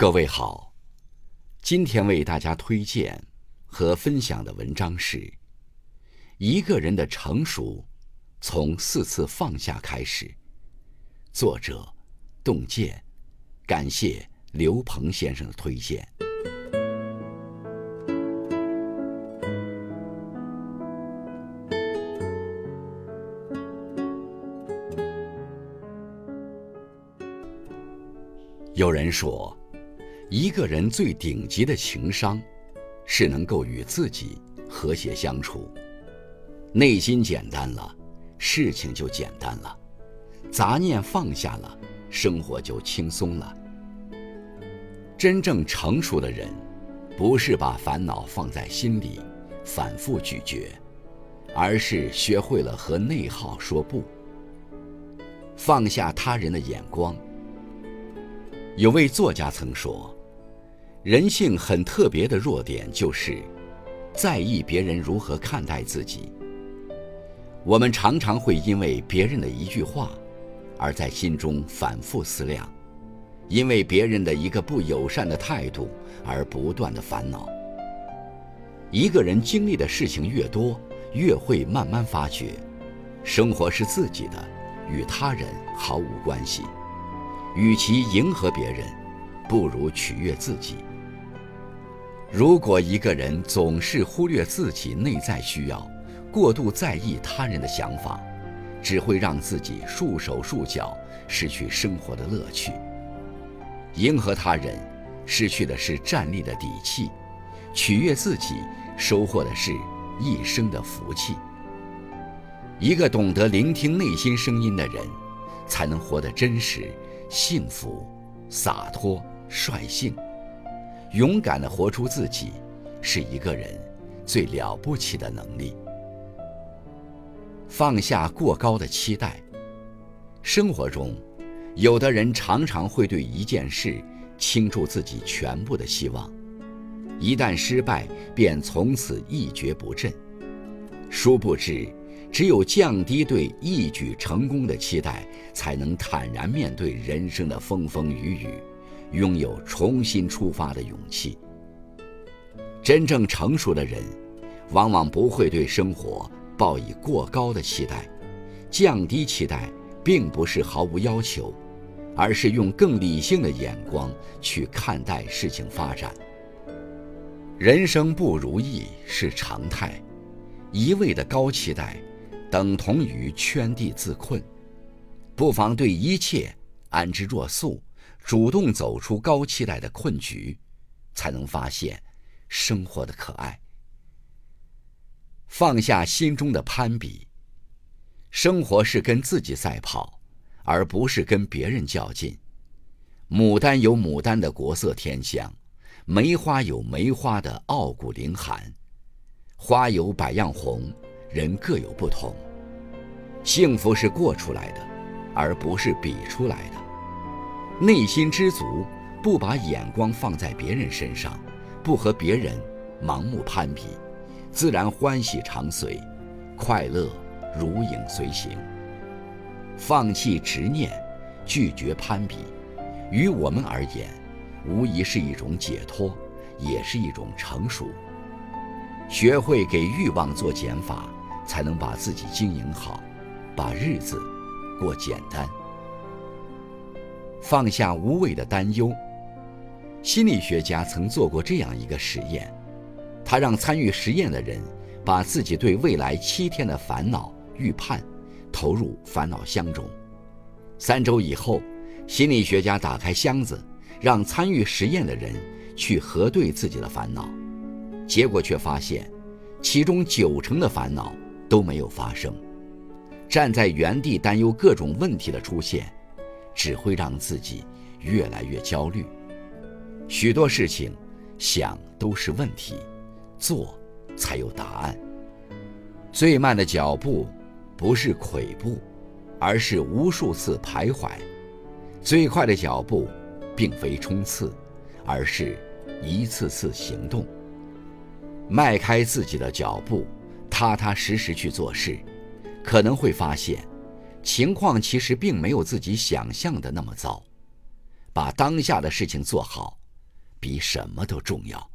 各位好，今天为大家推荐和分享的文章是《一个人的成熟从四次放下开始》，作者洞见，感谢刘鹏先生的推荐。有人说。一个人最顶级的情商，是能够与自己和谐相处。内心简单了，事情就简单了；杂念放下了，生活就轻松了。真正成熟的人，不是把烦恼放在心里，反复咀嚼，而是学会了和内耗说不，放下他人的眼光。有位作家曾说。人性很特别的弱点就是，在意别人如何看待自己。我们常常会因为别人的一句话，而在心中反复思量；因为别人的一个不友善的态度而不断的烦恼。一个人经历的事情越多，越会慢慢发觉，生活是自己的，与他人毫无关系。与其迎合别人，不如取悦自己。如果一个人总是忽略自己内在需要，过度在意他人的想法，只会让自己束手束脚，失去生活的乐趣。迎合他人，失去的是站立的底气；取悦自己，收获的是一生的福气。一个懂得聆听内心声音的人，才能活得真实、幸福、洒脱、率性。勇敢地活出自己，是一个人最了不起的能力。放下过高的期待。生活中，有的人常常会对一件事倾注自己全部的希望，一旦失败，便从此一蹶不振。殊不知，只有降低对一举成功的期待，才能坦然面对人生的风风雨雨。拥有重新出发的勇气。真正成熟的人，往往不会对生活抱以过高的期待。降低期待，并不是毫无要求，而是用更理性的眼光去看待事情发展。人生不如意是常态，一味的高期待，等同于圈地自困。不妨对一切安之若素。主动走出高期待的困局，才能发现生活的可爱。放下心中的攀比。生活是跟自己赛跑，而不是跟别人较劲。牡丹有牡丹的国色天香，梅花有梅花的傲骨凌寒。花有百样红，人各有不同。幸福是过出来的，而不是比出来的。内心知足，不把眼光放在别人身上，不和别人盲目攀比，自然欢喜常随，快乐如影随形。放弃执念，拒绝攀比，于我们而言，无疑是一种解脱，也是一种成熟。学会给欲望做减法，才能把自己经营好，把日子过简单。放下无谓的担忧。心理学家曾做过这样一个实验，他让参与实验的人把自己对未来七天的烦恼预判投入烦恼箱中。三周以后，心理学家打开箱子，让参与实验的人去核对自己的烦恼，结果却发现，其中九成的烦恼都没有发生。站在原地担忧各种问题的出现。只会让自己越来越焦虑。许多事情，想都是问题，做才有答案。最慢的脚步，不是跬步，而是无数次徘徊；最快的脚步，并非冲刺，而是一次次行动。迈开自己的脚步，踏踏实实去做事，可能会发现。情况其实并没有自己想象的那么糟，把当下的事情做好，比什么都重要。